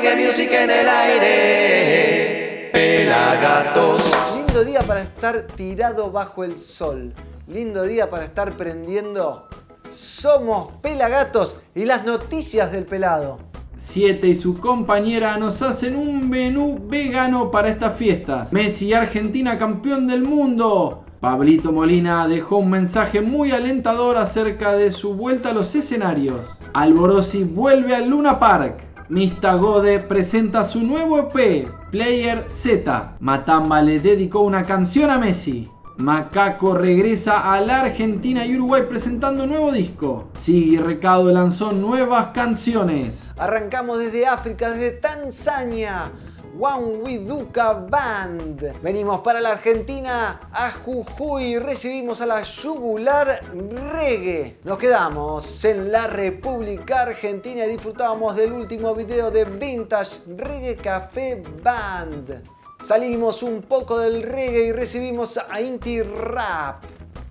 reggae music en el aire. Pelagatos. Lindo día para estar tirado bajo el sol. Lindo día para estar prendiendo. Somos Pelagatos y las noticias del pelado. Siete y su compañera nos hacen un menú vegano para estas fiestas. Messi, Argentina, campeón del mundo. Pablito Molina dejó un mensaje muy alentador acerca de su vuelta a los escenarios. Alborosi vuelve al Luna Park. Mista Gode presenta su nuevo EP, Player Z. Matamba le dedicó una canción a Messi. Macaco regresa a la Argentina y Uruguay presentando un nuevo disco. Sigui Recado lanzó nuevas canciones. Arrancamos desde África, desde Tanzania. One Widuka Band. Venimos para la Argentina, a Jujuy, recibimos a la Yugular Reggae. Nos quedamos en la República Argentina y disfrutábamos del último video de Vintage Reggae Café Band. Salimos un poco del reggae y recibimos a Inti Rap.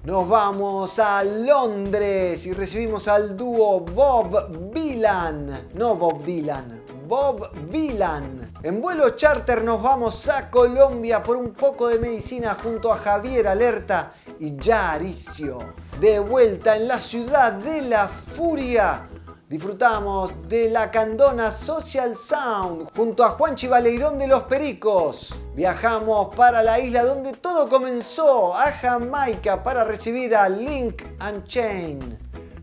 Nos vamos a Londres y recibimos al dúo Bob Dylan. No Bob Dylan, Bob Dylan. En vuelo charter nos vamos a Colombia por un poco de medicina junto a Javier Alerta y Yaricio. De vuelta en la ciudad de la furia Disfrutamos de la Candona Social Sound junto a Juan Chivaleirón de los Pericos. Viajamos para la isla donde todo comenzó, a Jamaica, para recibir a Link and Chain.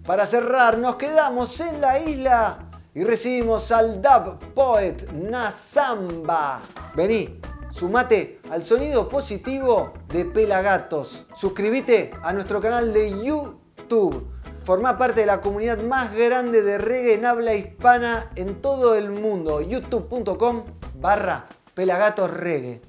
Para cerrar, nos quedamos en la isla y recibimos al dub poet Nazamba. Vení, sumate al sonido positivo de Pelagatos. Suscríbete a nuestro canal de YouTube Formá parte de la comunidad más grande de reggae en habla hispana en todo el mundo. youtube.com barra pelagatos reggae.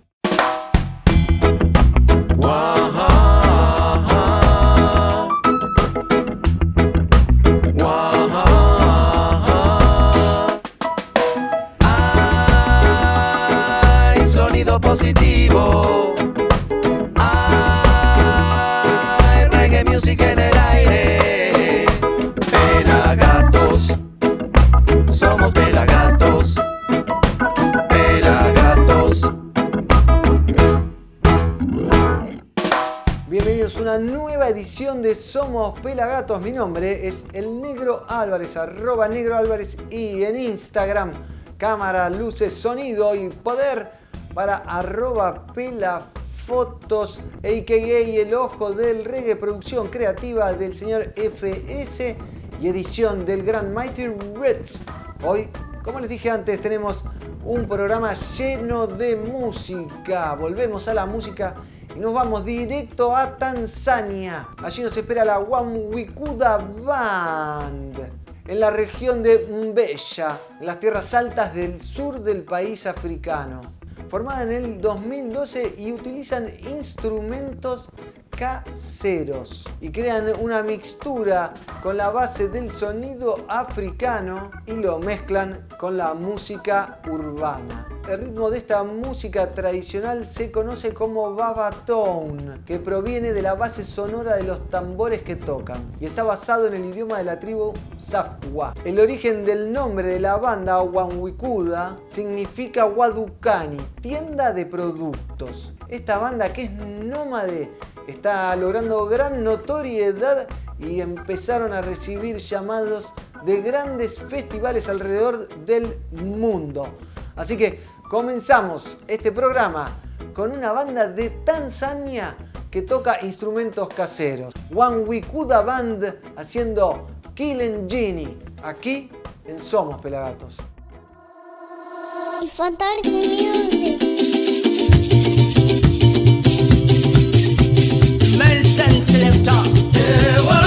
De Somos Pelagatos. Mi nombre es el Negro Álvarez, arroba Negro Álvarez y en Instagram, cámara, luces, sonido y poder para arroba pelafotos, a.k.a. el ojo del reggae, producción creativa del señor FS y edición del gran Mighty Ritz. Hoy, como les dije antes, tenemos un programa lleno de música. Volvemos a la música y nos vamos directo a Tanzania. Allí nos espera la Wamwikuda Band en la región de Mbeya, en las tierras altas del sur del país africano. Formada en el 2012 y utilizan instrumentos caseros y crean una mixtura con la base del sonido africano y lo mezclan con la música urbana. El ritmo de esta música tradicional se conoce como babatone, que proviene de la base sonora de los tambores que tocan y está basado en el idioma de la tribu Safwa. El origen del nombre de la banda Wanwikuda significa Wadukani, tienda de productos. Esta banda que es nómade está logrando gran notoriedad y empezaron a recibir llamados de grandes festivales alrededor del mundo. Así que comenzamos este programa con una banda de Tanzania que toca instrumentos caseros. One Wikuda Band haciendo Killing Genie, aquí en Somos Pelagatos. Fantastic music. Ladies and selector. Eh,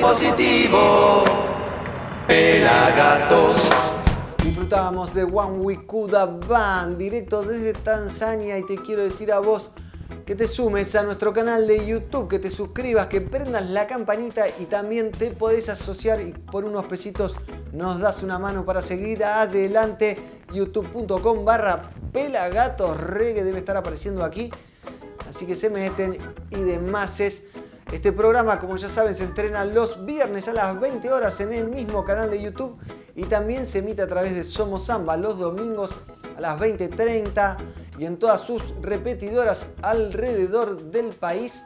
positivo. Pelagatos. Disfrutábamos de One Wikuda Band directo desde Tanzania y te quiero decir a vos que te sumes a nuestro canal de YouTube, que te suscribas, que prendas la campanita y también te podés asociar y por unos pesitos nos das una mano para seguir adelante. youtube.com barra pelagatos reggae debe estar apareciendo aquí. Así que se meten y demás es. Este programa, como ya saben, se entrena los viernes a las 20 horas en el mismo canal de YouTube y también se emite a través de Somos Samba los domingos a las 20.30 y en todas sus repetidoras alrededor del país.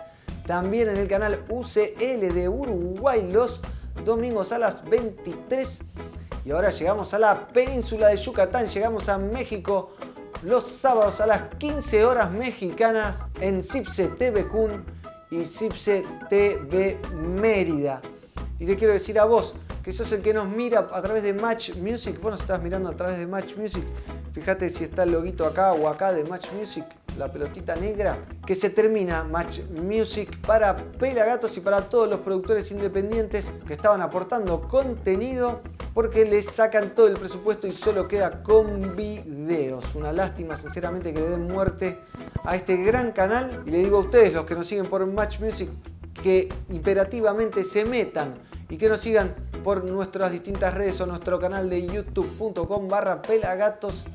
También en el canal UCL de Uruguay los domingos a las 23. Y ahora llegamos a la península de Yucatán, llegamos a México los sábados a las 15 horas mexicanas en Cipse TV Kun y Cipse TV Mérida. Y te quiero decir a vos, que sos el que nos mira a través de Match Music. Vos nos estás mirando a través de Match Music. Fíjate si está el loguito acá o acá de Match Music, la pelotita negra. Que se termina Match Music para Pelagatos y para todos los productores independientes que estaban aportando contenido porque les sacan todo el presupuesto y solo queda con videos. Una lástima, sinceramente, que le den muerte a este gran canal. Y le digo a ustedes, los que nos siguen por Match Music, que imperativamente se metan y que nos sigan por nuestras distintas redes o nuestro canal de youtube.com barra pelagatos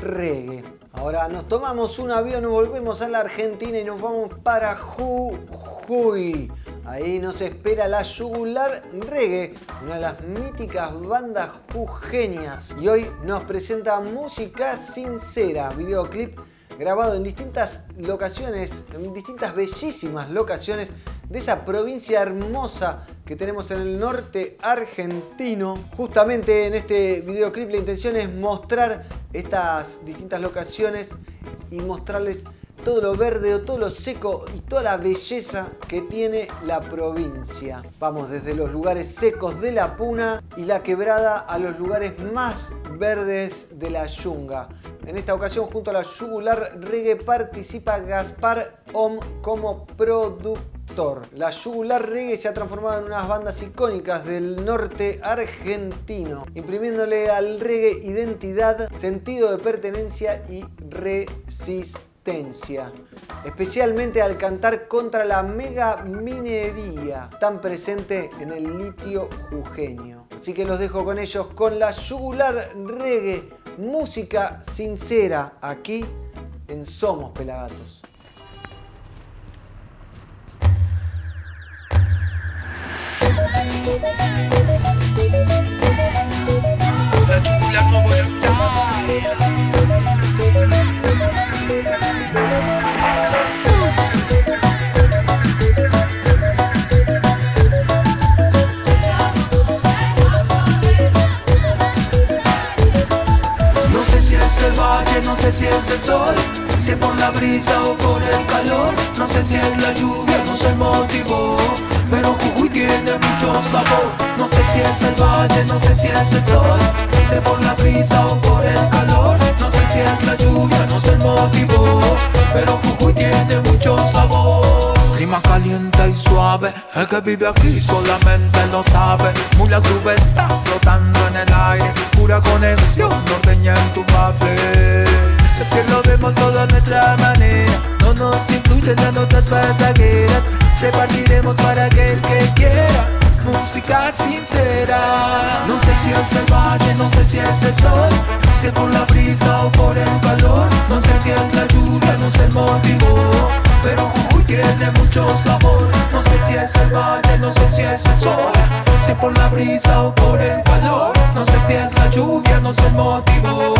reggae. Ahora nos tomamos un avión, volvemos a la Argentina y nos vamos para Jujuy. Ahí nos espera la Yugular Reggae, una de las míticas bandas jujeñas. Y hoy nos presenta Música Sincera, videoclip grabado en distintas locaciones, en distintas bellísimas locaciones de esa provincia hermosa que tenemos en el norte argentino. Justamente en este videoclip la intención es mostrar estas distintas locaciones y mostrarles todo lo verde, todo lo seco y toda la belleza que tiene la provincia. Vamos desde los lugares secos de la Puna y la quebrada a los lugares más verdes de la Yunga. En esta ocasión junto a la Yugular Reggae participa Gaspar Om como productor. La Yugular Reggae se ha transformado en unas bandas icónicas del norte argentino, imprimiéndole al reggae identidad, sentido de pertenencia y resistencia especialmente al cantar contra la mega minería tan presente en el litio jujeño. Así que los dejo con ellos con la yugular reggae, música sincera aquí en Somos Pelagatos. No sé si es el sol, si es por la brisa o por el calor, no sé si es la lluvia, no sé el motivo, pero Jujuy tiene mucho sabor. No sé si es el valle, no sé si es el sol, es por la brisa o por el calor, no sé si es la lluvia, no sé el motivo, pero Jujuy tiene mucho sabor. Clima caliente y suave, el que vive aquí solamente lo sabe. Mula Groove está flotando en el aire, pura conexión norteña en tu café. Es que lo vemos todo a nuestra manera, no nos influyen las notas pasajeras. Repartiremos para aquel que quiera música sincera. No sé si es el valle, no sé si es el sol, si es por la brisa o por el calor. No sé si es la lluvia, no sé el motivo, pero Jujuy tiene mucho sabor. No sé si es el valle, no sé si es el sol, si es por la brisa o por el calor. No sé si es la lluvia, no sé el motivo,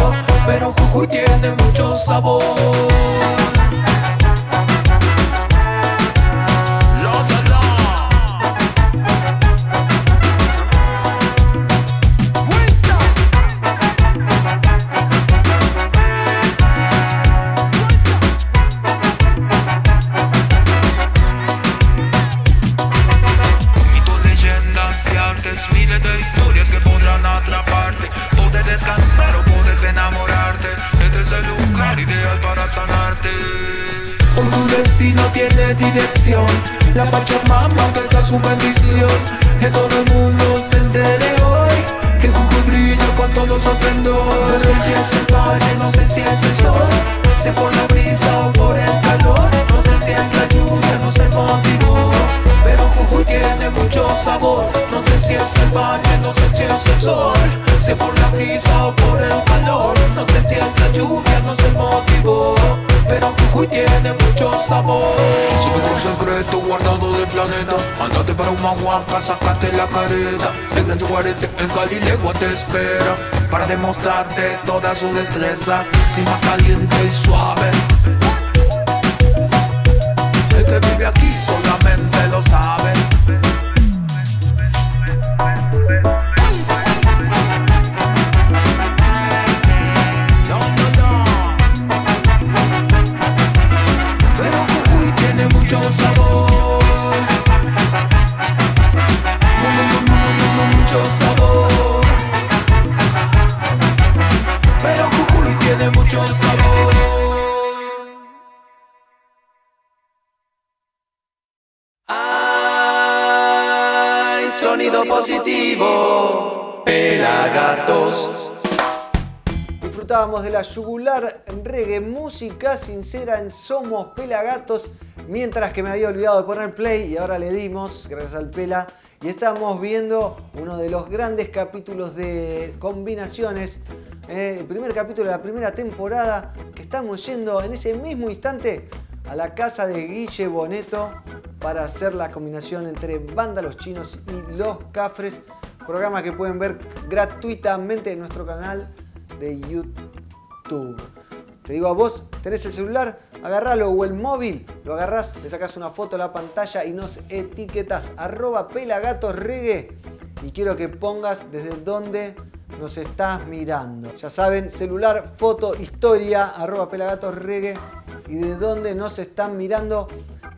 pero Jujuy tiene mucho sabor. La Pachamama que sea su bendición. Que todo el mundo se entere hoy Que Jujuy brilla con todo su No sé si es el valle, no sé si es el sol. Si por la brisa o por el calor. No sé si es la lluvia, no Pero Jujuy tiene mucho sabor No sé si es el valle, no sé si es el sol Si por la brisa o por el calor No sé si es la lluvia, no sé el motivo pero Jujuy tiene mucho sabor. Sigue tu secreto guardado del planeta. Andate para Humahuaca, sacate la careta. El gran Chuguarete en Galileo te espera. Para demostrarte toda su destreza. Clima caliente y suave. Yugular reggae, música sincera en Somos Pelagatos, mientras que me había olvidado de poner play y ahora le dimos, gracias al Pela, y estamos viendo uno de los grandes capítulos de combinaciones, eh, el primer capítulo de la primera temporada, que estamos yendo en ese mismo instante a la casa de Guille Boneto para hacer la combinación entre Banda Los Chinos y Los Cafres, programa que pueden ver gratuitamente en nuestro canal de YouTube. Te digo a vos, tenés el celular, agarralo o el móvil, lo agarrás, le sacás una foto a la pantalla y nos etiquetas arroba pelagatosregue y quiero que pongas desde dónde nos estás mirando. Ya saben, celular, foto, historia, arroba pelagatosregue y de dónde nos están mirando.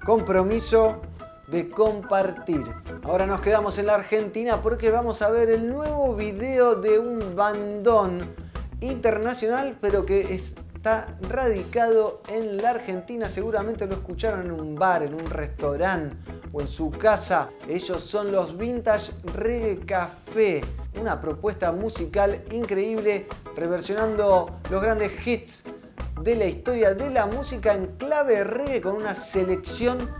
Compromiso de compartir. Ahora nos quedamos en la Argentina porque vamos a ver el nuevo video de un bandón internacional, pero que está radicado en la Argentina. Seguramente lo escucharon en un bar, en un restaurante o en su casa. Ellos son los Vintage Reggae Café. Una propuesta musical increíble, reversionando los grandes hits de la historia de la música en clave reggae con una selección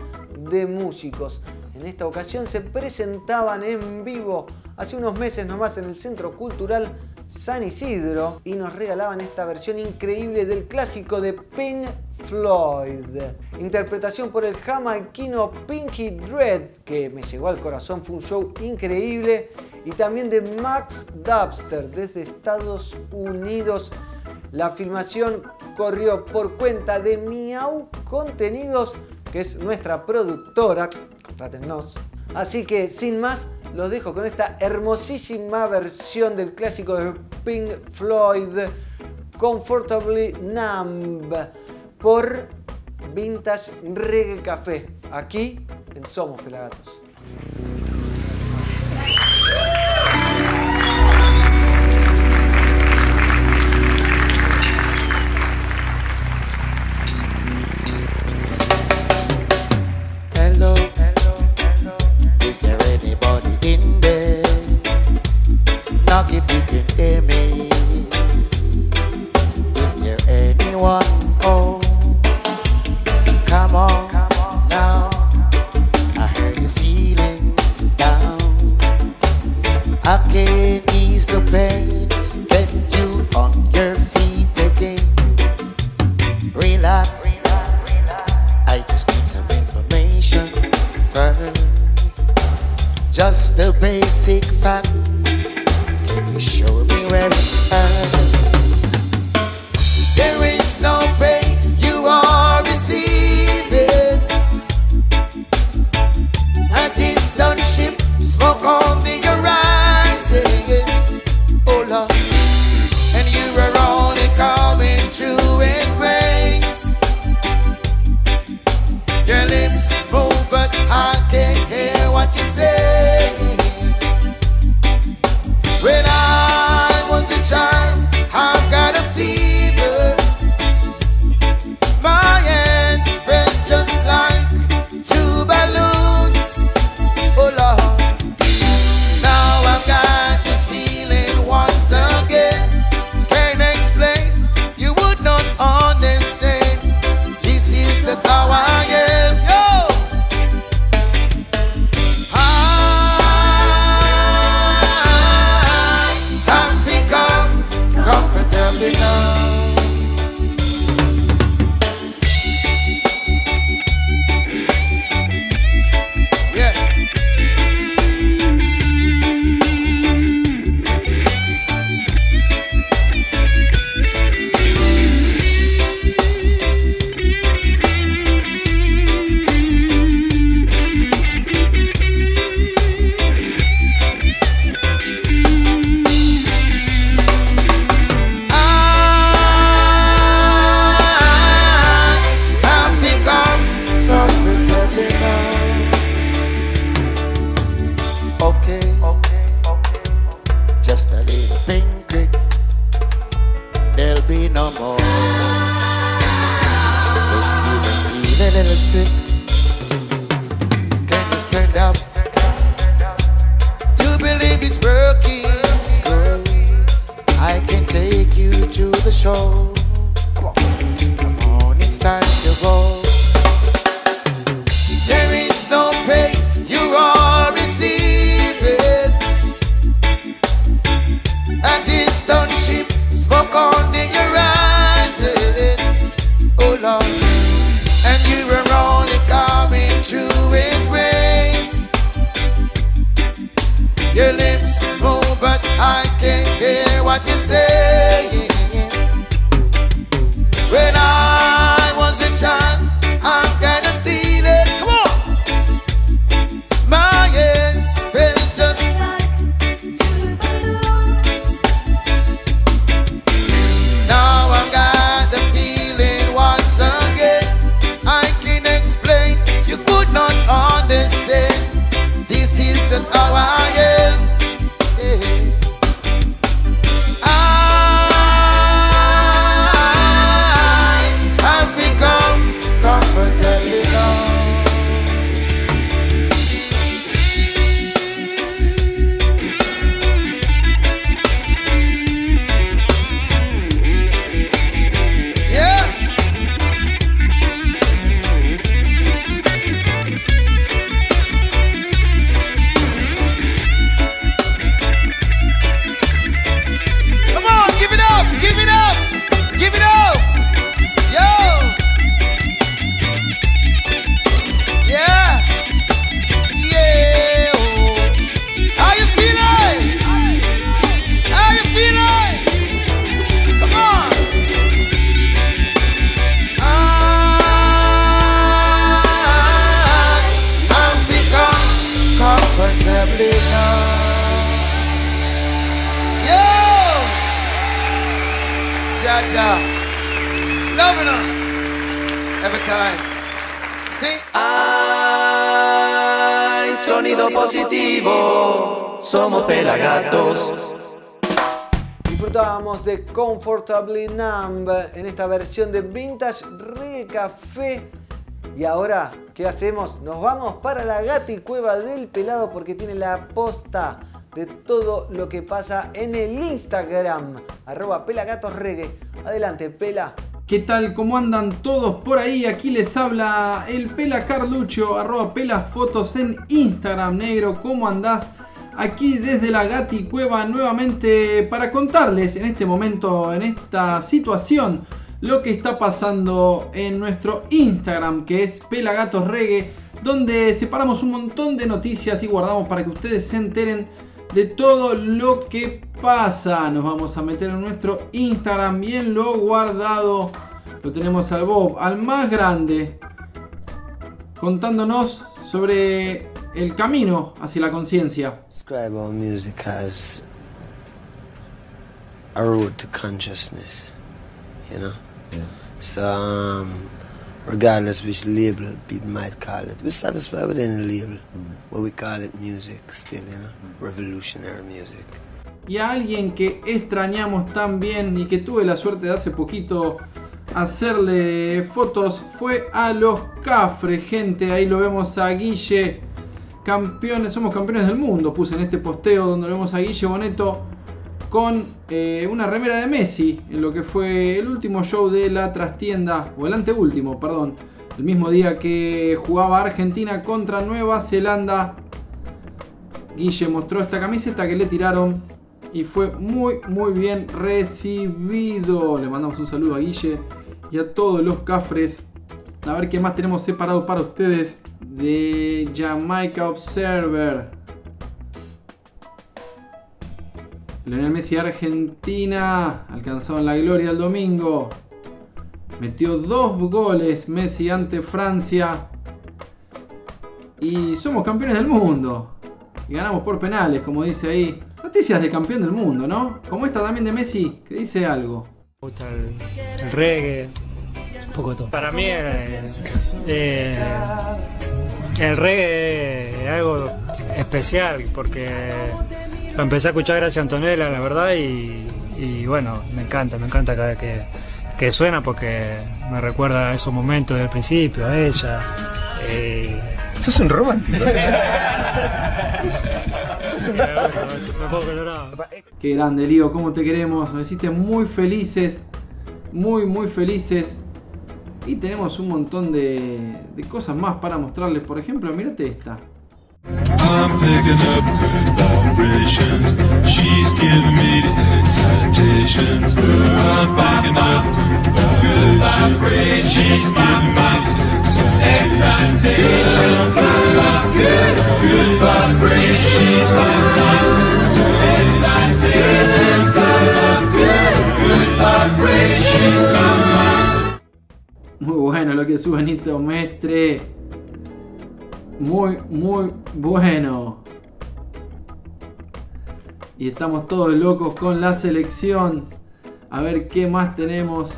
de músicos. En esta ocasión se presentaban en vivo hace unos meses nomás en el Centro Cultural San Isidro y nos regalaban esta versión increíble del clásico de Pink Floyd. Interpretación por el jamaiquino Pinky Dread, que me llegó al corazón, fue un show increíble. Y también de Max Dubster desde Estados Unidos. La filmación corrió por cuenta de Miau Contenidos, que es nuestra productora. Contrátennos. Así que sin más, los dejo con esta hermosísima versión del clásico de Pink Floyd, Comfortably Numb, por Vintage Reggae Café, aquí en Somos Pelagatos. Knock if you can hear me. Is there anyone Ja. Loving her. Every time. See? Ay, sonido positivo. Somos pelagatos. Disfrutábamos de Comfortably Numb en esta versión de Vintage Reggae Café. Y ahora, ¿qué hacemos? Nos vamos para la gati cueva del pelado porque tiene la posta de todo lo que pasa en el Instagram. Arroba pelagatosreggae. Adelante, pela. ¿Qué tal? ¿Cómo andan todos por ahí? Aquí les habla el Pela Carlucho, arroba en Instagram, negro. ¿Cómo andás? Aquí desde la Gati Cueva nuevamente para contarles en este momento, en esta situación, lo que está pasando en nuestro Instagram, que es Pelagatos Reggae, donde separamos un montón de noticias y guardamos para que ustedes se enteren de todo lo que pasa. Nos vamos a meter en nuestro Instagram bien lo guardado. Lo tenemos al Bob, al más grande, contándonos sobre el camino hacia la conciencia. describe our music as a road to consciousness, you know. So, um, regardless which label people might call it, we're satisfied with any label, but we call it music still, you know, revolutionary music. y a alguien que extrañamos tan bien y que tuve la suerte de hace poquito hacerle fotos fue a los Cafres, gente. Ahí lo vemos a Guille, campeones, somos campeones del mundo. Puse en este posteo donde lo vemos a Guille Boneto con eh, una remera de Messi en lo que fue el último show de la trastienda, o el anteúltimo, perdón. El mismo día que jugaba Argentina contra Nueva Zelanda. Guille mostró esta camiseta que le tiraron y fue muy muy bien recibido. Le mandamos un saludo a Guille y a todos los cafres. A ver qué más tenemos separado para ustedes de Jamaica Observer. Lionel Messi Argentina alcanzado en la gloria el domingo. Metió dos goles Messi ante Francia. Y somos campeones del mundo. Y ganamos por penales, como dice ahí. Noticias de campeón del mundo, ¿no? Como esta también de Messi, que dice algo. Me gusta el, reggae, un poco todo. Para mí eh, eh, el reggae es algo especial porque lo empecé a escuchar gracias a Antonella, la verdad, y, y bueno, me encanta, me encanta cada vez que, que suena porque me recuerda a esos momentos del principio, a ella. eh, Sos un romántico. colorado. Qué grande, Lío, cómo te queremos. Nos hiciste muy felices. Muy, muy felices. Y tenemos un montón de, de cosas más para mostrarles. Por ejemplo, mirate esta. I'm picking up good vibrations. She's giving me the excitations. I'm picking up good vibrations. She's giving me the excitation. Good, good, good vibrations. She's giving me the excitation. Good, good, vibrations. Muy bueno lo que sube Nito Mestre. Muy, muy bueno. Y estamos todos locos con la selección. A ver qué más tenemos.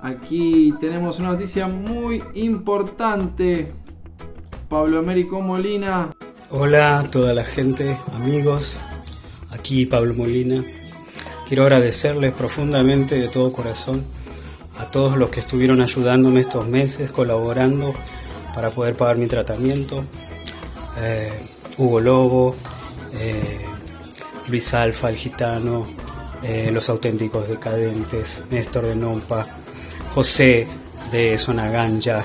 Aquí tenemos una noticia muy importante. Pablo Américo Molina Hola a toda la gente, amigos, aquí Pablo Molina. Quiero agradecerles profundamente de todo corazón a todos los que estuvieron ayudándome estos meses, colaborando para poder pagar mi tratamiento. Eh, Hugo Lobo, eh, Luis Alfa, el gitano, eh, los auténticos decadentes, Néstor de Nompa, José de Sonaganja,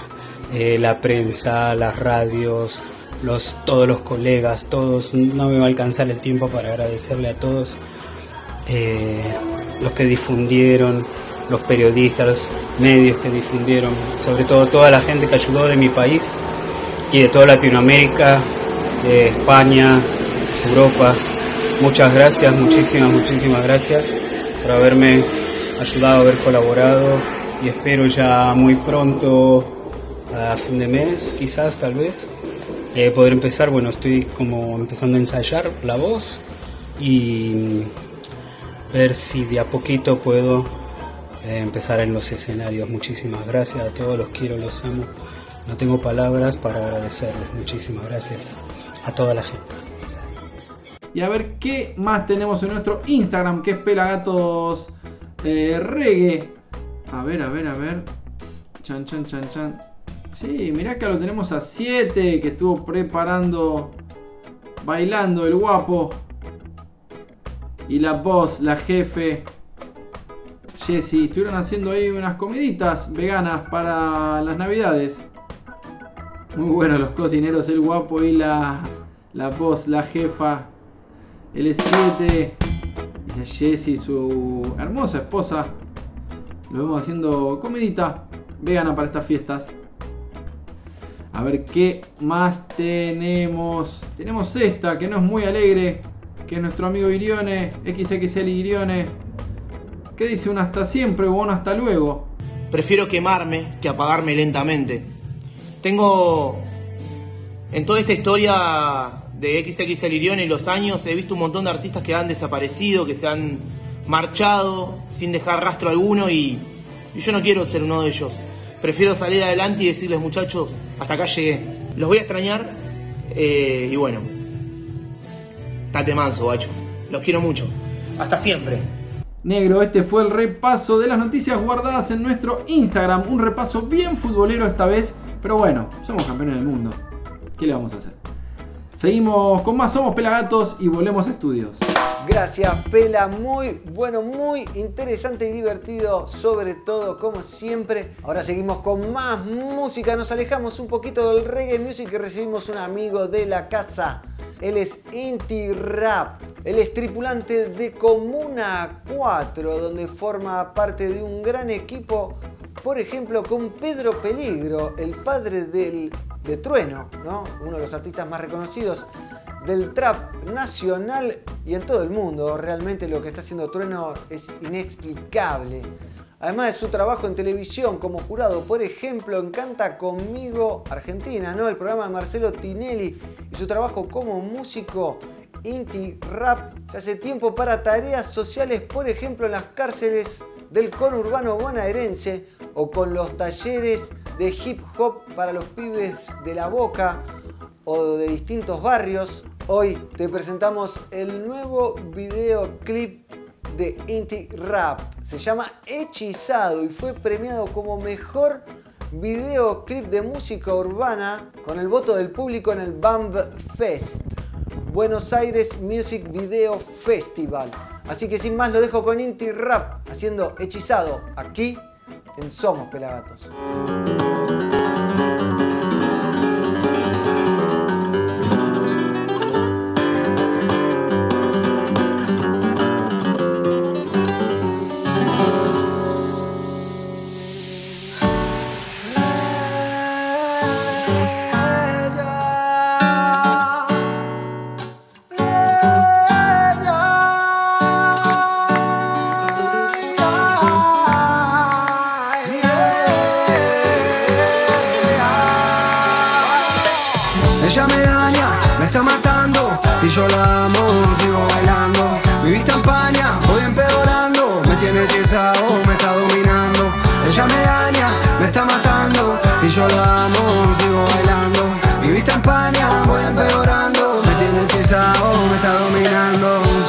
la prensa, las radios, los, todos los colegas, todos, no me va a alcanzar el tiempo para agradecerle a todos los que difundieron, los periodistas, los medios que difundieron, sobre todo toda la gente que ayudó de mi país y de toda Latinoamérica, España, Europa. Muchas gracias, muchísimas, muchísimas gracias por haberme ayudado, haber colaborado y espero ya muy pronto, a fin de mes, quizás, tal vez, eh, poder empezar. Bueno, estoy como empezando a ensayar la voz y ver si de a poquito puedo eh, empezar en los escenarios. Muchísimas gracias a todos, los quiero, los amo. No tengo palabras para agradecerles. Muchísimas gracias a toda la gente. Y a ver qué más tenemos en nuestro Instagram, que es Pelagatos eh, Reggae. A ver, a ver, a ver. Chan, chan, chan, chan. Sí, mirá que lo tenemos a 7, que estuvo preparando, bailando el guapo. Y la voz, la jefe. Jessy, estuvieron haciendo ahí unas comiditas veganas para las navidades. Muy buenos los cocineros, el guapo y la, la voz, la jefa. L7. Y a Jessy, su hermosa esposa. Lo vemos haciendo comidita vegana para estas fiestas. A ver qué más tenemos. Tenemos esta que no es muy alegre. Que es nuestro amigo Irione. XXL Irione. ¿Qué dice un hasta siempre o un hasta luego? Prefiero quemarme que apagarme lentamente. Tengo. En toda esta historia de XXL Irione y los años, he visto un montón de artistas que han desaparecido, que se han marchado sin dejar rastro alguno y, y yo no quiero ser uno de ellos. Prefiero salir adelante y decirles, muchachos, hasta acá llegué. Los voy a extrañar eh, y bueno. Tate manso, bacho. Los quiero mucho. Hasta siempre. Negro, este fue el repaso de las noticias guardadas en nuestro Instagram. Un repaso bien futbolero esta vez, pero bueno, somos campeones del mundo. ¿Qué le vamos a hacer? Seguimos con más Somos Pelagatos y volvemos a estudios. Gracias, Pela. Muy bueno, muy interesante y divertido, sobre todo, como siempre. Ahora seguimos con más música. Nos alejamos un poquito del reggae music y recibimos un amigo de la casa. Él es Inti Rap. Él es tripulante de Comuna 4, donde forma parte de un gran equipo, por ejemplo, con Pedro Peligro, el padre del, de Trueno, ¿no? uno de los artistas más reconocidos del trap nacional y en todo el mundo. Realmente lo que está haciendo Trueno es inexplicable. Además de su trabajo en televisión como jurado, por ejemplo, en Canta Conmigo Argentina, ¿no? El programa de Marcelo Tinelli y su trabajo como músico Inti Rap se hace tiempo para tareas sociales, por ejemplo, en las cárceles del conurbano bonaerense o con los talleres de hip hop para los pibes de la boca o de distintos barrios. Hoy te presentamos el nuevo videoclip de Inti Rap. Se llama Hechizado y fue premiado como mejor videoclip de música urbana con el voto del público en el BAMB Fest. Buenos Aires Music Video Festival. Así que sin más lo dejo con Inti Rap haciendo Hechizado aquí en Somos Pelagatos.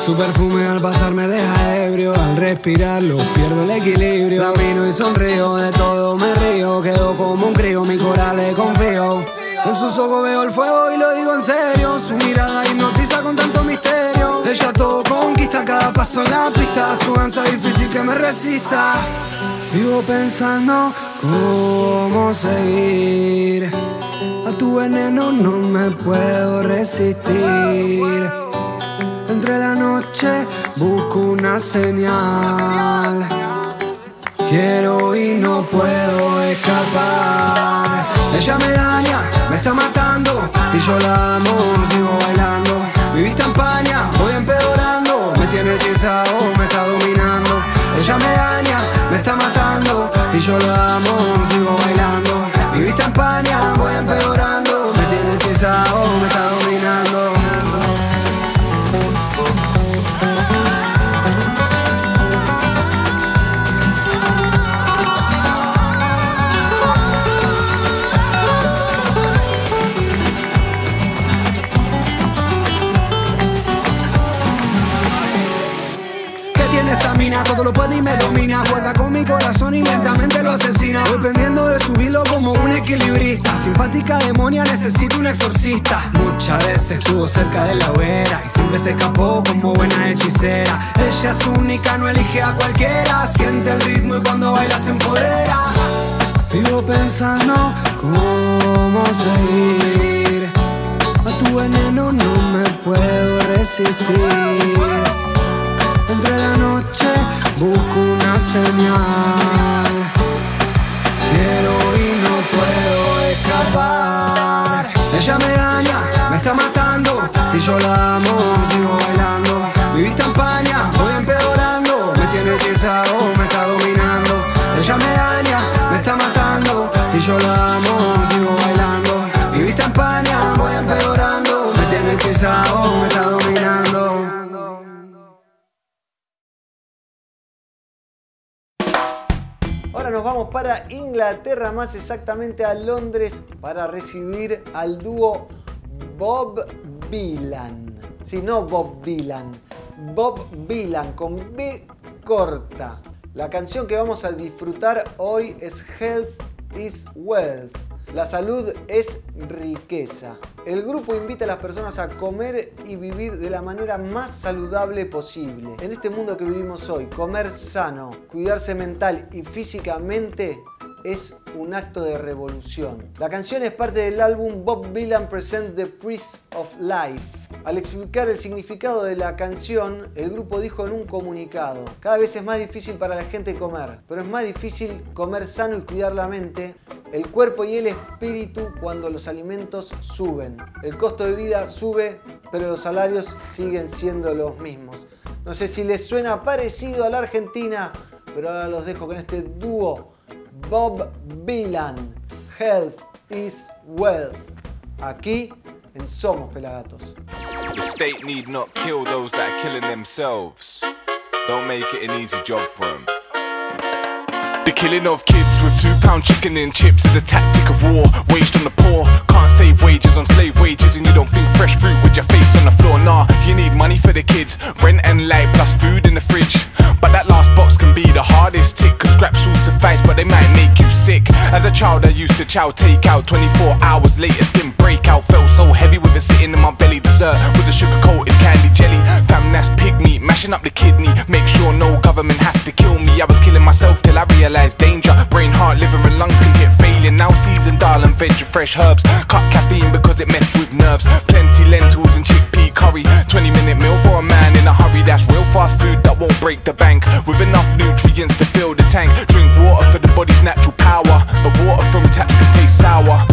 Su perfume al pasar me deja ebrio, al respirarlo pierdo el equilibrio. La miro y sonrío, de todo me río, quedo como un crío, mi coral confío. En sus ojos veo el fuego y lo digo en serio, su mirada hipnotiza con tanto misterio. Ella todo conquista, cada paso en la pista, su danza difícil que me resista. Vivo pensando cómo seguir. A tu veneno no me puedo resistir. Entre la noche busco una señal. Quiero y no puedo escapar. Ella me daña, me está matando. Y yo la amo, sigo bailando. Mi vista empaña, voy empeorando. Me tiene hechizado, me está dominando. Ella me daña, me está matando. Y yo la amo, sigo bailando. Mi vista empaña, voy empeorando. Me tiene hechizado, me está lo puede y me domina. Juega con mi corazón y lentamente lo asesina. Dependiendo de su hilo como un equilibrista. Simpática demonia, necesito un exorcista. Muchas veces estuvo cerca de la hoguera y siempre se escapó como buena hechicera. Ella es única, no elige a cualquiera. Siente el ritmo y cuando baila se empodera. Vivo pensando cómo seguir. A tu veneno no me puedo resistir. Entre la noche busco una señal. Quiero y no puedo escapar. Ella me daña, me está matando. Y yo la amo, sigo bailando. Mi vista empaña, voy empeorando. Me tiene hechizado, me está dominando. Ella me daña, me está matando. Y yo la amo, sigo bailando. Mi vista empaña, voy empeorando. Me tiene hechizado, Ahora nos vamos para Inglaterra, más exactamente a Londres, para recibir al dúo Bob Dylan. Sí, no Bob Dylan. Bob Dylan con B corta. La canción que vamos a disfrutar hoy es Health is Wealth. La salud es riqueza. El grupo invita a las personas a comer y vivir de la manera más saludable posible. En este mundo que vivimos hoy, comer sano, cuidarse mental y físicamente es un acto de revolución. La canción es parte del álbum Bob Dylan Present The Priest of Life. Al explicar el significado de la canción, el grupo dijo en un comunicado, cada vez es más difícil para la gente comer, pero es más difícil comer sano y cuidar la mente, el cuerpo y el espíritu cuando los alimentos suben. El costo de vida sube, pero los salarios siguen siendo los mismos. No sé si les suena parecido a la Argentina, pero ahora los dejo con este dúo Bob Dylan, Health is Wealth, aquí en Somos Pelagatos. The state need not kill those that are killing themselves. Don't make it an easy job for them. The killing of kids with two pound chicken and chips is a tactic war waged on the poor. Can't save wages on slave wages, and you don't think fresh fruit with your face on the floor. Nah, you need money for the kids, rent and light plus food in the fridge. But that last box can be the hardest tick, cause scraps will suffice, but they might make you sick. As a child, I used to chow take out 24 hours later, skin breakout. Felt so heavy with it sitting in my belly. Dessert was a sugar coated candy jelly. Fam, that's pig meat, mashing up the kidney. Make sure no government has to kill me. I was killing myself till I realized danger. Brain, heart, liver, and lungs can hit failure. Now seasoned dal and veg with fresh herbs. Cut caffeine because it messed with nerves. Plenty lentils and chickpea curry. 20 minute meal for a man in a hurry. That's real fast food that won't break the bank. With enough nutrients to fill the tank. Drink water for the body's natural power. But water from taps can taste sour.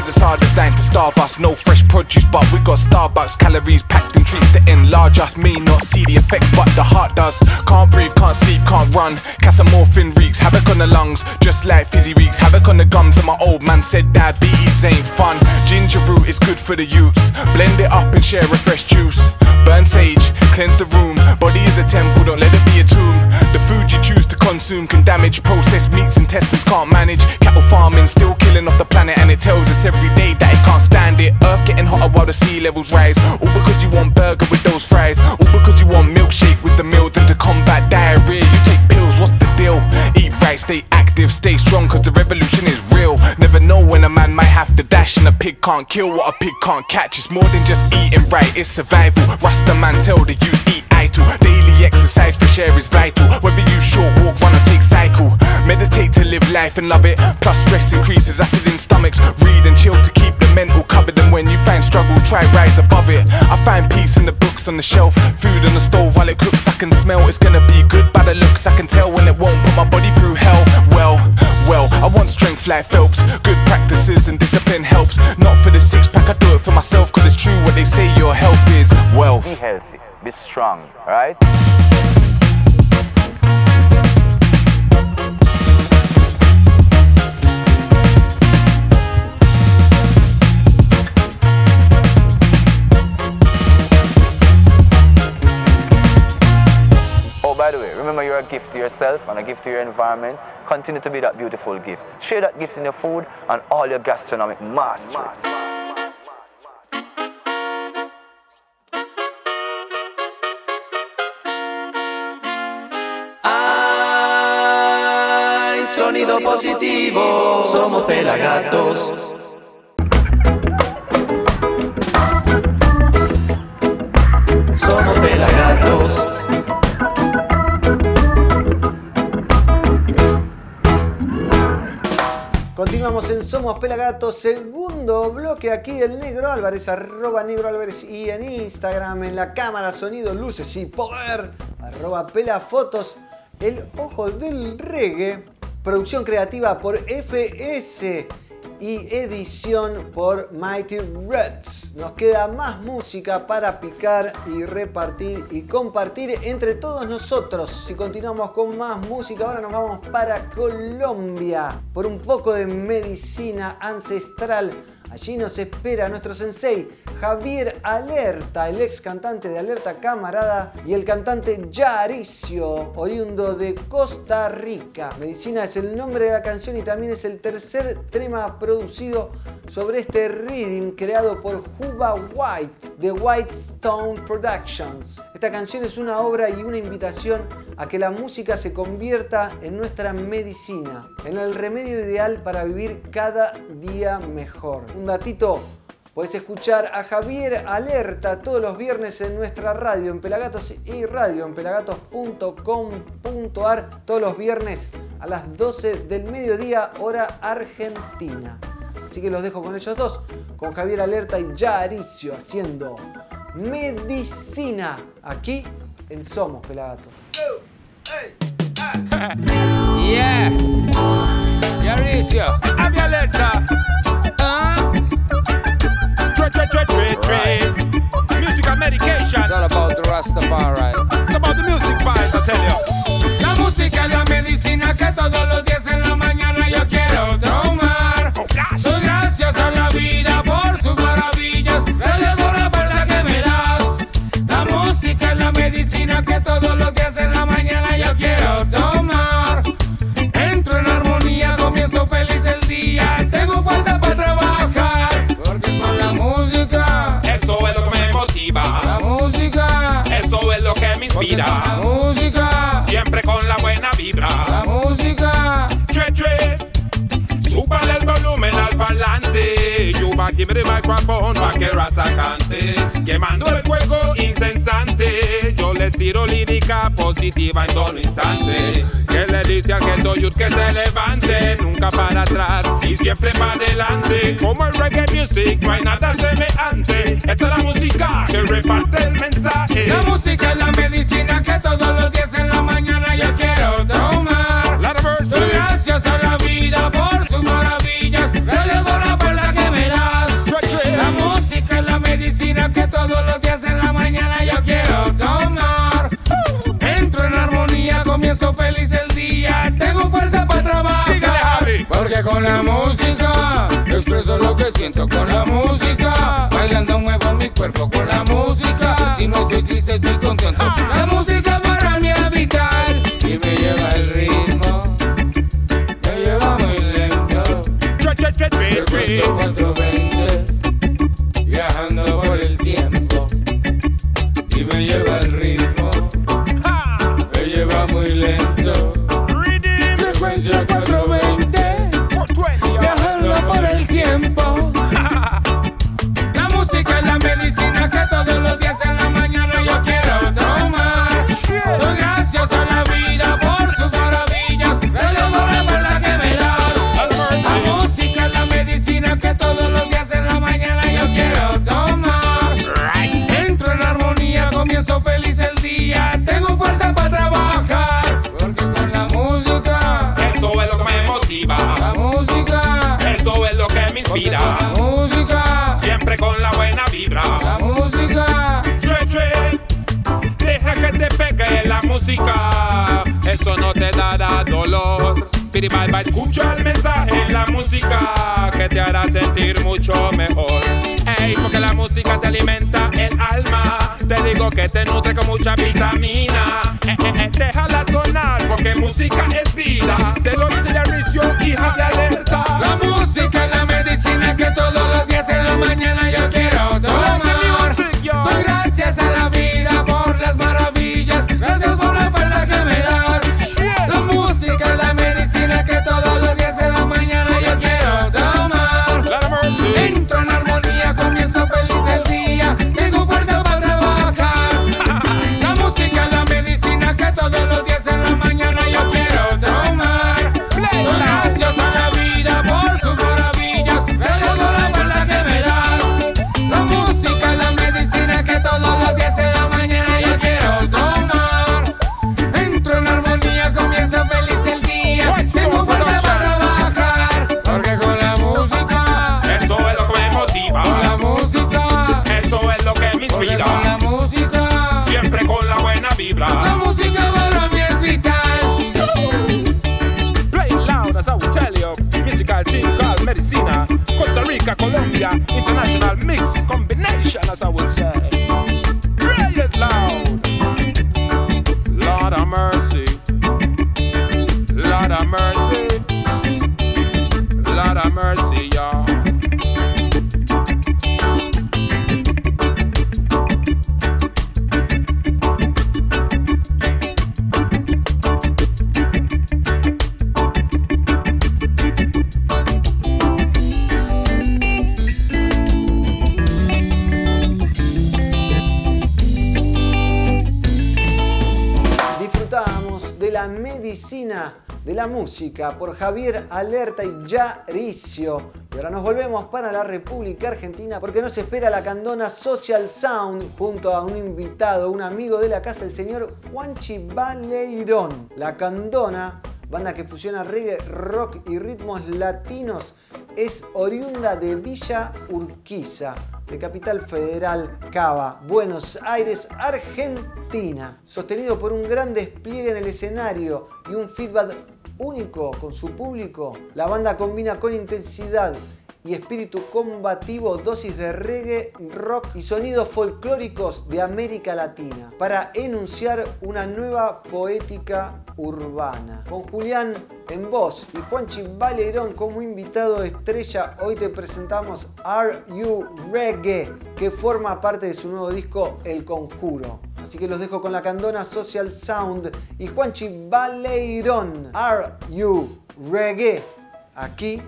Deserts are designed to starve us. No fresh produce, but we got Starbucks calories packed in treats to enlarge us. May not see the effects, but the heart does. Can't breathe, can't sleep, can't run. Casamorphin wreaks havoc on the lungs, just like fizzy wreaks havoc on the gums. And my old man said diabetes ain't fun. Ginger root is good for the youths. Blend it up and share a fresh juice. Burn sage, cleanse the room. Body is a temple, don't let it be a tomb. The food you choose to consume can damage. Processed meats intestines can't manage. Cattle farming still killing off the planet, and it tells us every day that it can't stand it. Earth getting hotter while the sea levels rise. All because you want burger with those fries. All because you want milkshake with the meal then to combat diarrhea. You take pills, what's the deal? Eat right, stay active, stay strong, cause the revolution is real. Never know when a man might have to dash and a pig can't kill what a pig can't catch. It's more than just eating right, it's survival. Rasta man tell the youth eat idle. Daily exercise for share is vital. Whether you short walk, run or take cycle. Meditate to live life and love it. Plus stress increases acid in stomachs. Read and chill to keep the mental covered. And when you find struggle, try rise above it. I find peace in the books on the shelf. Food on the stove while it cooks. I can smell it's gonna be good by the looks. I can tell when it won't put my body through hell. Well, well, I want strength like Phelps. Good practices and discipline helps. Not for the six pack, I do it for myself. Cause it's true what they say your health is wealth. Be healthy, be strong, right? Oh, by the way, remember you're a gift to yourself and a gift to your environment. Continue to be that beautiful gift. Share that gift in your food and all your gastronomic mastery. Sonido positivo, somos pelagatos. Somos pelagatos. Continuamos en Somos Pelagatos, segundo bloque aquí el Negro Álvarez, arroba Negro Álvarez y en Instagram, en la cámara, sonido, luces y poder, arroba Pelafotos, el ojo del reggae, producción creativa por FS y edición por Mighty Reds. Nos queda más música para picar y repartir y compartir entre todos nosotros. Si continuamos con más música, ahora nos vamos para Colombia por un poco de medicina ancestral. Allí nos espera nuestro sensei Javier Alerta, el ex cantante de Alerta Camarada y el cantante Yaricio, oriundo de Costa Rica. Medicina es el nombre de la canción y también es el tercer tema producido sobre este rhythm creado por Juba White de White Stone Productions. Esta canción es una obra y una invitación a que la música se convierta en nuestra medicina, en el remedio ideal para vivir cada día mejor. Un datito, puedes escuchar a Javier Alerta todos los viernes en nuestra radio en Pelagatos y radio en pelagatos.com.ar todos los viernes a las 12 del mediodía hora argentina. Así que los dejo con ellos dos, con Javier Alerta y Yaricio haciendo medicina aquí en Somos Pelagatos. Yeah. Yaricio. I'm medication. it's all about the Rastafari. It's about the music vibe, I tell you. La música es la medicina que todos los días en la mañana la música, Siempre con la buena vibra. la música. Trade, trade. Súbale el volumen al parlante. Yuba, give me the microphone pa' que Rasta cante. Quemando el incesante. Lírica positiva en todo instante. Que le dice a aquel doyut que se levante. Nunca para atrás y siempre para adelante. Como el reggae music, no hay nada semejante. Esta es la música que reparte el mensaje. La música es la medicina que todos los días en la mañana yo quiero tomar. Doy gracias a la vida por sus maravillas. Gracias por la fuerza que me das. La música es la medicina que todos los días comienzo feliz el día. Tengo fuerza para Dígale, trabajar. Javi. Porque con la música expreso lo que siento con la música. Bailando muevo mi cuerpo con la música. Si no estoy triste, estoy contento. La música para mí es vital y me lleva el ritmo. Me lleva muy lento. Trade, trade, vida. música, Siempre con la buena vibra. la música. Chue, chue. Deja que te pegue la música. Eso no te dará dolor. Piri bye bye, escucha el mensaje en la música que te hará sentir mucho mejor. Ey, porque la música te alimenta el alma. Te digo que te nutre con mucha vitamina. Eh, eh, eh, déjala sonar porque música es vida. Te lo dice Daricio, hija de por Javier Alerta y Yaricio. Y ahora nos volvemos para la República Argentina porque nos espera la candona Social Sound junto a un invitado, un amigo de la casa, el señor Juanchi Baleirón. La candona, banda que fusiona reggae, rock y ritmos latinos, es oriunda de Villa Urquiza, de Capital Federal Cava, Buenos Aires, Argentina. Sostenido por un gran despliegue en el escenario y un feedback único con su público, la banda combina con intensidad y espíritu combativo dosis de reggae, rock y sonidos folclóricos de América Latina para enunciar una nueva poética urbana. Con Julián en voz y Juanchi Valerón como invitado estrella, hoy te presentamos Are You Reggae, que forma parte de su nuevo disco El Conjuro. Así que los dejo con la candona Social Sound y Juanchi Baleirón. Are You Reggae? Aquí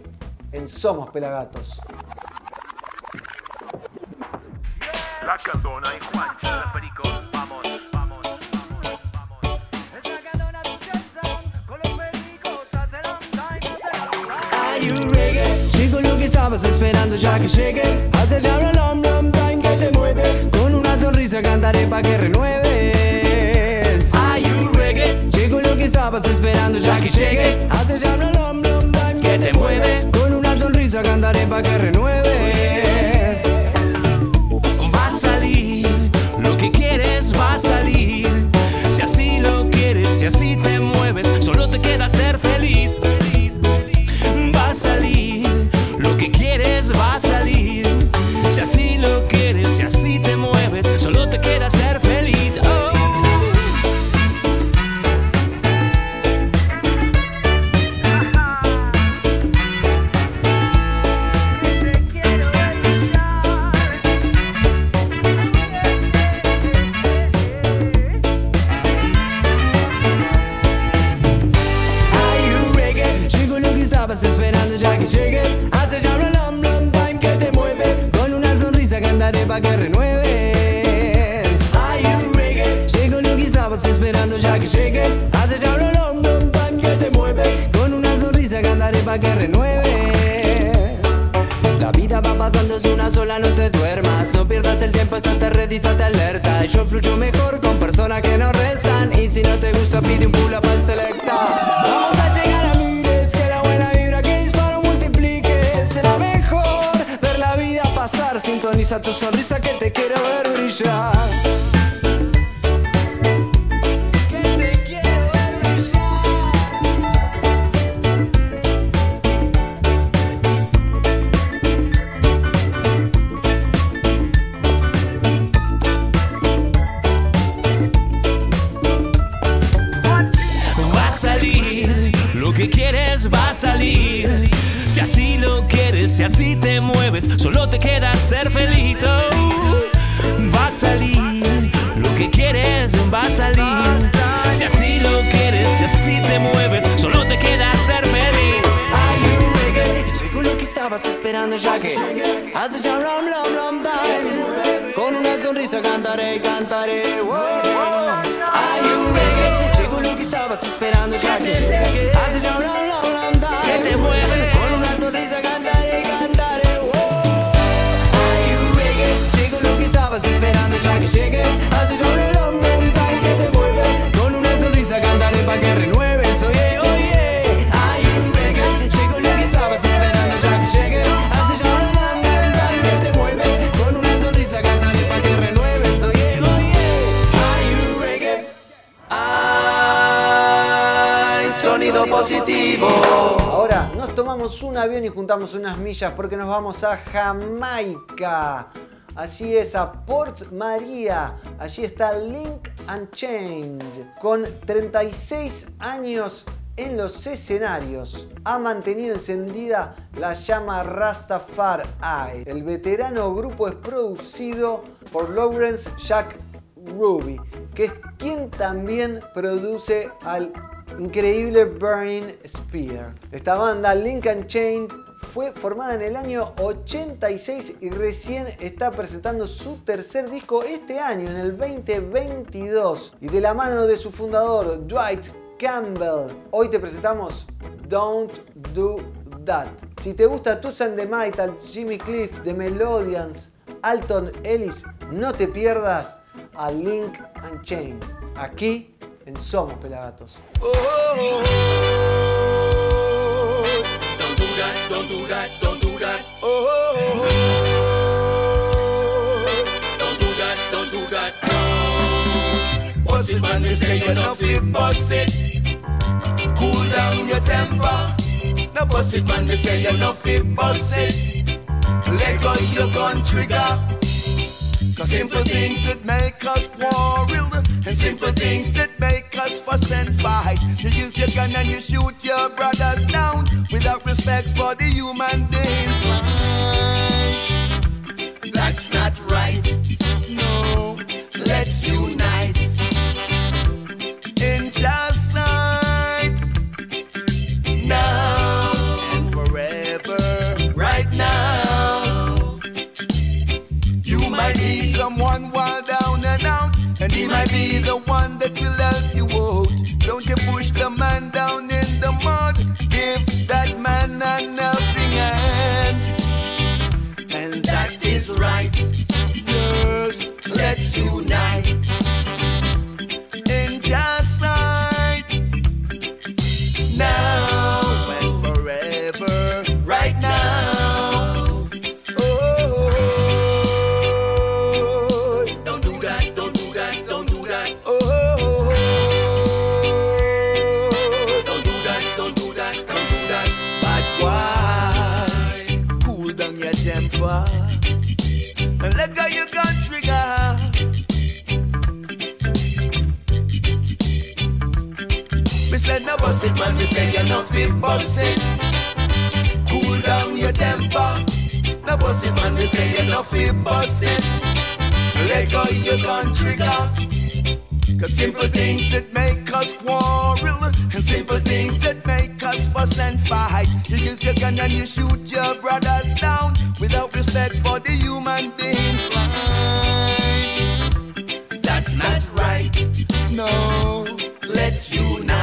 en Somos Pelagatos. La Candona y Juanchi, los pericos, vamos, vamos, Are you reggae? Chico lo que estabas esperando ya que llegue Hace ya sonrisa cantaré pa' que renueves. Are you reggae? Chico lo que estabas esperando ya que llegue Hace ya un lom lom time que te mueve. Con una sonrisa cantaré pa' que renueves lo que quieres va a salir. Si así lo quieres, si así te mueves, solo te queda ser feliz. Oh, va a salir, lo que quieres va a salir. Si así lo quieres, si así te mueves, solo te queda ser feliz. Llegó lo que estabas esperando ya que hace ya rom rom rom time. Con una sonrisa cantaré cantaré. Wow. Are you reggae? Que estabas esperando ya que hace ya rom time. Que te mueve. Con una sonrisa cantaré y cantaré. Wow. Are you reggae? Llegó lo que estabas esperando ya que llegue. Hace ya rom rom time. Positivo. Ahora nos tomamos un avión y juntamos unas millas porque nos vamos a Jamaica. Así es, a Port Maria. Allí está Link and Change. Con 36 años en los escenarios, ha mantenido encendida la llama Rastafari. El veterano grupo es producido por Lawrence Jack Ruby, que es quien también produce al increíble Burning Spear. Esta banda, Lincoln Chain, fue formada en el año 86 y recién está presentando su tercer disco este año, en el 2022. Y de la mano de su fundador, Dwight Campbell, hoy te presentamos Don't Do That. Si te gusta Tucson the Metal, Jimmy Cliff, The Melodians, Alton Ellis, no te pierdas a Link and Chain, aquí en Somos Pelagatos. Don't do that, don't do that, don't do that. Don't do that, don't do that. No. Boss it, man, they say you no fit boss it. Cool down your temper. No boss it, man, they say you no fit boss it. Let go your gun trigger. Cause simple things that make us quarrel. And simple things that make us fuss and fight. You use your gun and you shoot your brothers down. Without respect for the human being's. Life That's not right. No, let's unite no bust it. Cool down your temper. No bust man. Me say you no fit bust it. Let go your gun trigger. Cause simple things that make us quarrel And simple things that make us fuss and fight You use your gun and you shoot your brothers down Without respect for the human being's life That's not right, no Let's unite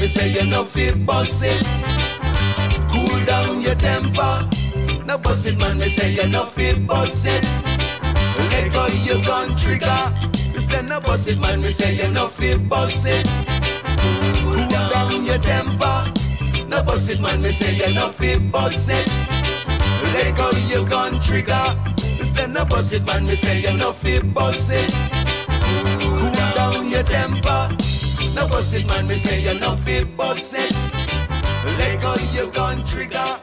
Me say you no fit bust it. Cool down your temper. No bust it, man. Me say you no fit bust it. Let go your gun trigger. If you no bust it, man. Me say you no fit bust it. Cool down your temper. No bust it, man. Me say you no fit bust it. Let go your gun trigger. If you no bust it, man. Me say you no fit bust it. Cool down your temper. No bust it, man. Me say you no fit bust it. Let go your gun trigger.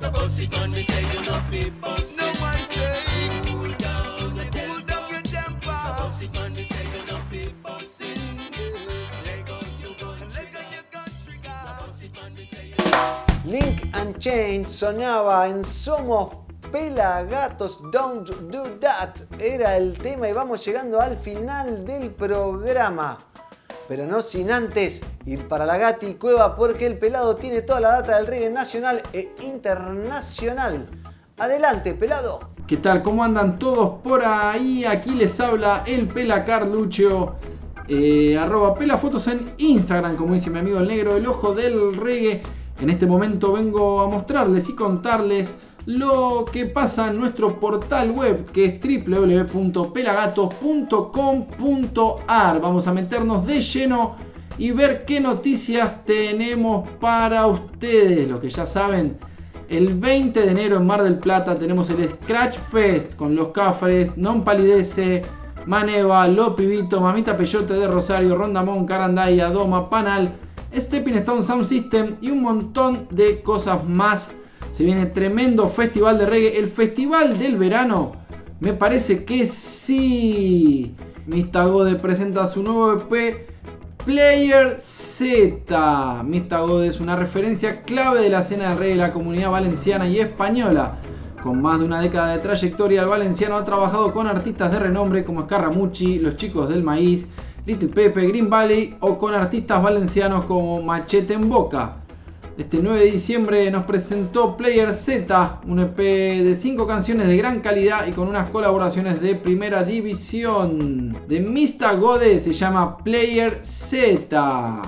No bust it, man. Me say you no fit bust it. No man say. Cool down, cool down your temper. No bust it, man. Me say you no fit bust it. Let go your gun trigger. your gun trigger. No bust it, man. Me say you Link and Change sonaba en Somos Pelagatos Don't Do That. Era el tema y vamos llegando al final del programa. Pero no sin antes ir para la Gati Cueva porque el pelado tiene toda la data del reggae nacional e internacional. Adelante, pelado. ¿Qué tal? ¿Cómo andan todos por ahí? Aquí les habla el Pela Carlucho. eh, arroba pelafotos en Instagram, como dice mi amigo el negro, el ojo del reggae. En este momento vengo a mostrarles y contarles lo que pasa en nuestro portal web que es www.pelagatos.com.ar. Vamos a meternos de lleno y ver qué noticias tenemos para ustedes. Lo que ya saben, el 20 de enero en Mar del Plata tenemos el Scratch Fest con los Cafres, Non Palidece, Maneva, Lo Pibito, Mamita Peyote de Rosario, Rondamón, Carandaya, Doma, Panal, Stepping Stone Sound System y un montón de cosas más. Se viene tremendo festival de reggae, el festival del verano. Me parece que sí. Mista Gode presenta su nuevo EP Player Z. Mista Gode es una referencia clave de la escena de reggae de la comunidad valenciana y española. Con más de una década de trayectoria, el valenciano ha trabajado con artistas de renombre como Scaramucci, Los Chicos del Maíz, Little Pepe, Green Valley o con artistas valencianos como Machete en Boca. Este 9 de diciembre nos presentó Player Z, un EP de 5 canciones de gran calidad y con unas colaboraciones de primera división. De Mista Gode se llama Player Z.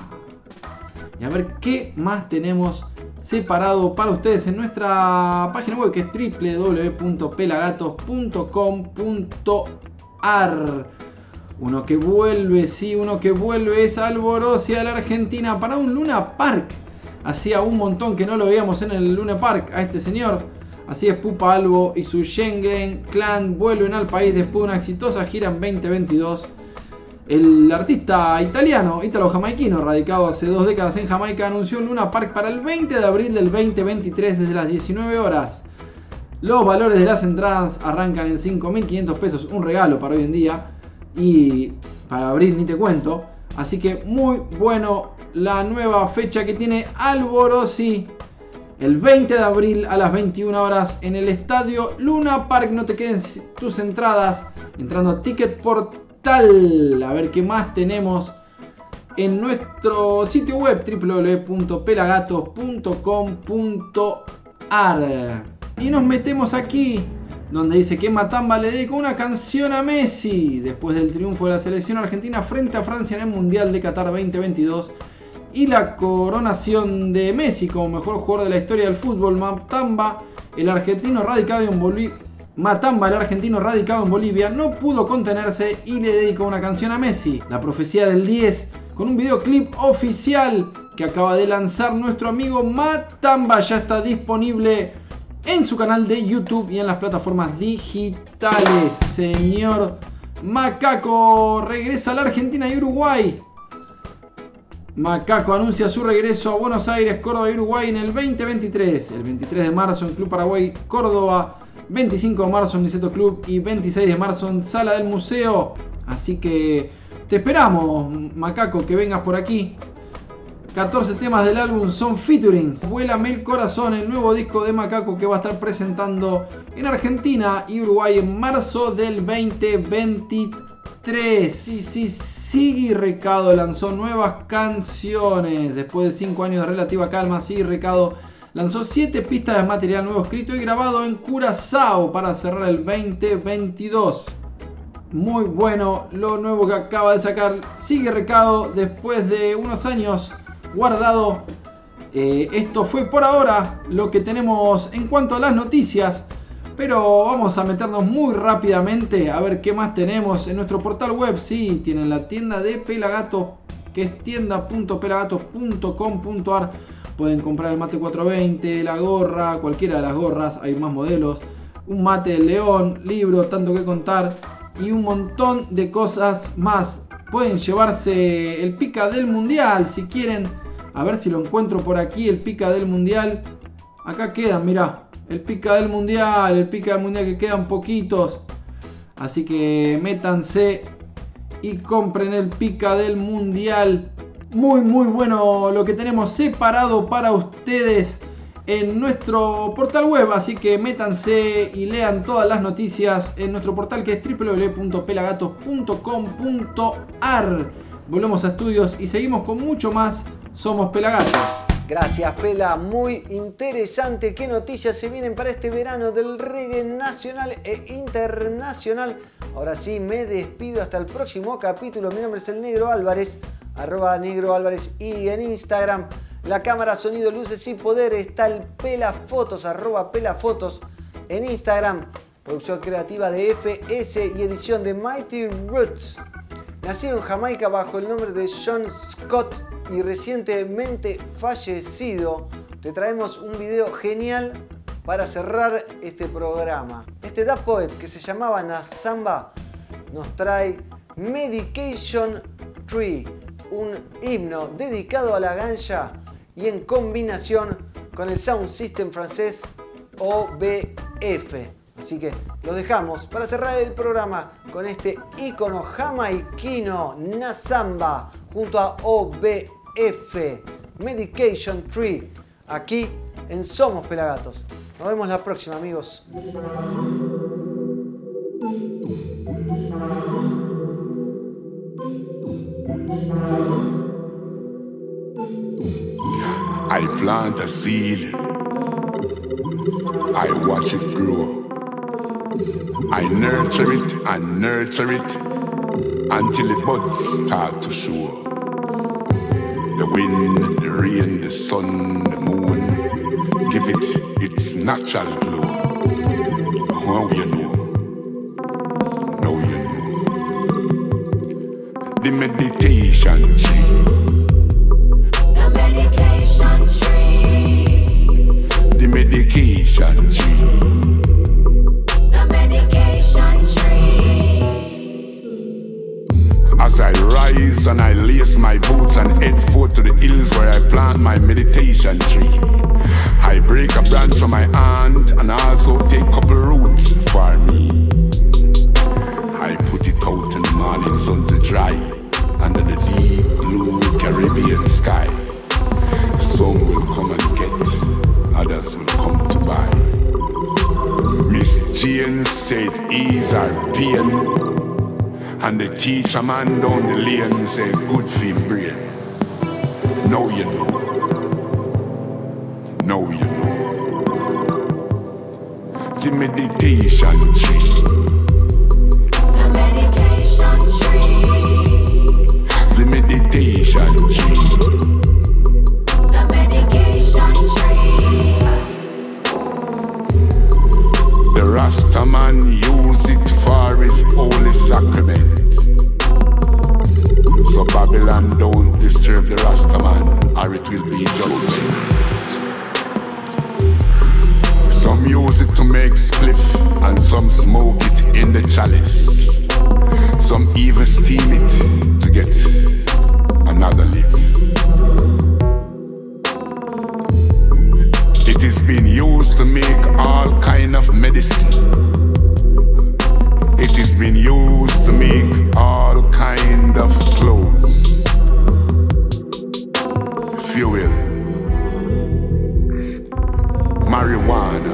Y a ver qué más tenemos separado para ustedes en nuestra página web que es www.pelagatos.com.ar. Uno que vuelve, sí, uno que vuelve es Alborosia a la Argentina para un Luna Park. Hacía un montón que no lo veíamos en el Luna Park a este señor. Así es, Pupa Albo y su Schengen Clan vuelven al país después de una exitosa gira en 2022. El artista italiano, ítalo-jamaiquino, radicado hace dos décadas en Jamaica, anunció un Luna Park para el 20 de abril del 2023 desde las 19 horas. Los valores de las entradas arrancan en 5.500 pesos, un regalo para hoy en día. Y para abril ni te cuento. Así que muy bueno la nueva fecha que tiene Alborosi. El 20 de abril a las 21 horas en el estadio Luna Park. No te queden tus entradas entrando a Ticket Portal. A ver qué más tenemos en nuestro sitio web www.pelagatos.com.ar. Y nos metemos aquí donde dice que Matamba le dedica una canción a Messi después del triunfo de la selección argentina frente a Francia en el Mundial de Qatar 2022 y la coronación de Messi como mejor jugador de la historia del fútbol. Matamba, el argentino radicado en Bolivia. Matamba, el argentino radicado en Bolivia, no pudo contenerse y le dedicó una canción a Messi. La profecía del 10 con un videoclip oficial que acaba de lanzar nuestro amigo Matamba ya está disponible en su canal de YouTube y en las plataformas digitales. Señor Macaco regresa a la Argentina y Uruguay. Macaco anuncia su regreso a Buenos Aires, Córdoba y Uruguay en el 2023. El 23 de marzo en Club Paraguay, Córdoba. 25 de marzo en Niceto Club y 26 de marzo en Sala del Museo. Así que te esperamos, Macaco, que vengas por aquí. 14 temas del álbum son featurings. Vuélame el corazón, el nuevo disco de Macaco que va a estar presentando en Argentina y Uruguay en marzo del 2023. Sí, sí, Sigui Recado lanzó nuevas canciones. Después de 5 años de relativa calma, Sigui Recado lanzó 7 pistas de material nuevo escrito y grabado en Curazao para cerrar el 2022. Muy bueno lo nuevo que acaba de sacar Sigue Recado después de unos años guardado. Eh, esto fue por ahora lo que tenemos en cuanto a las noticias. Pero vamos a meternos muy rápidamente a ver qué más tenemos en nuestro portal web. Sí, tienen la tienda de Pelagato, que es tienda.pelagato.com.ar. Pueden comprar el mate 420, la gorra, cualquiera de las gorras, hay más modelos. Un mate león, libro, tanto que contar y un montón de cosas más. Pueden llevarse el pica del mundial si quieren. A ver si lo encuentro por aquí, el pica del mundial. Acá quedan, mirá. El pica del mundial, el pica del mundial que quedan poquitos. Así que métanse y compren el pica del mundial. Muy muy bueno lo que tenemos separado para ustedes en nuestro portal web. Así que métanse y lean todas las noticias en nuestro portal que es www.pelagatos.com.ar. Volvemos a estudios y seguimos con mucho más. Somos Pelagatos. Gracias, Pela. Muy interesante. ¿Qué noticias se vienen para este verano del reggae nacional e internacional? Ahora sí, me despido hasta el próximo capítulo. Mi nombre es el Negro Álvarez, arroba Negro Álvarez y en Instagram. La cámara, sonido, luces y poder está el Pela Fotos, arroba Pela Fotos en Instagram. Producción creativa de FS y edición de Mighty Roots. Nacido en Jamaica bajo el nombre de John Scott y recientemente fallecido, te traemos un video genial para cerrar este programa. Este Da Poet que se llamaba Nazamba nos trae Medication Tree, un himno dedicado a la ganja y en combinación con el Sound System francés OBF. Así que los dejamos para cerrar el programa con este icono jamaiquino Nazamba junto a OBF Medication Tree aquí en Somos Pelagatos. Nos vemos la próxima amigos. I plant a seed. I watch it grow. I nurture it and nurture it until the buds start to show. The wind, the rain, the sun, the moon give it its natural glow. How you know? Now you know. The meditation medication tree. The medication tree. As I rise and I lace my boots and head forth to the hills where I plant my meditation tree. I break a branch from my aunt and also take couple roots for me. I put it out in the morning sun to dry under the deep blue Caribbean sky. Some will come and get, will come to buy. Miss Jane said ease her pain. And the teacher man down the lane say good for brain. Now you know. Now you know. The meditation tree. Rasta man use it for his holy sacrament. So Babylon don't disturb the Rasta or it will be judgment. Some use it to make spliff, and some smoke it in the chalice. Some even steam it to get another leaf. Being used to make all kind of medicine. It has been used to make all kind of clothes. Fuel. Marijuana.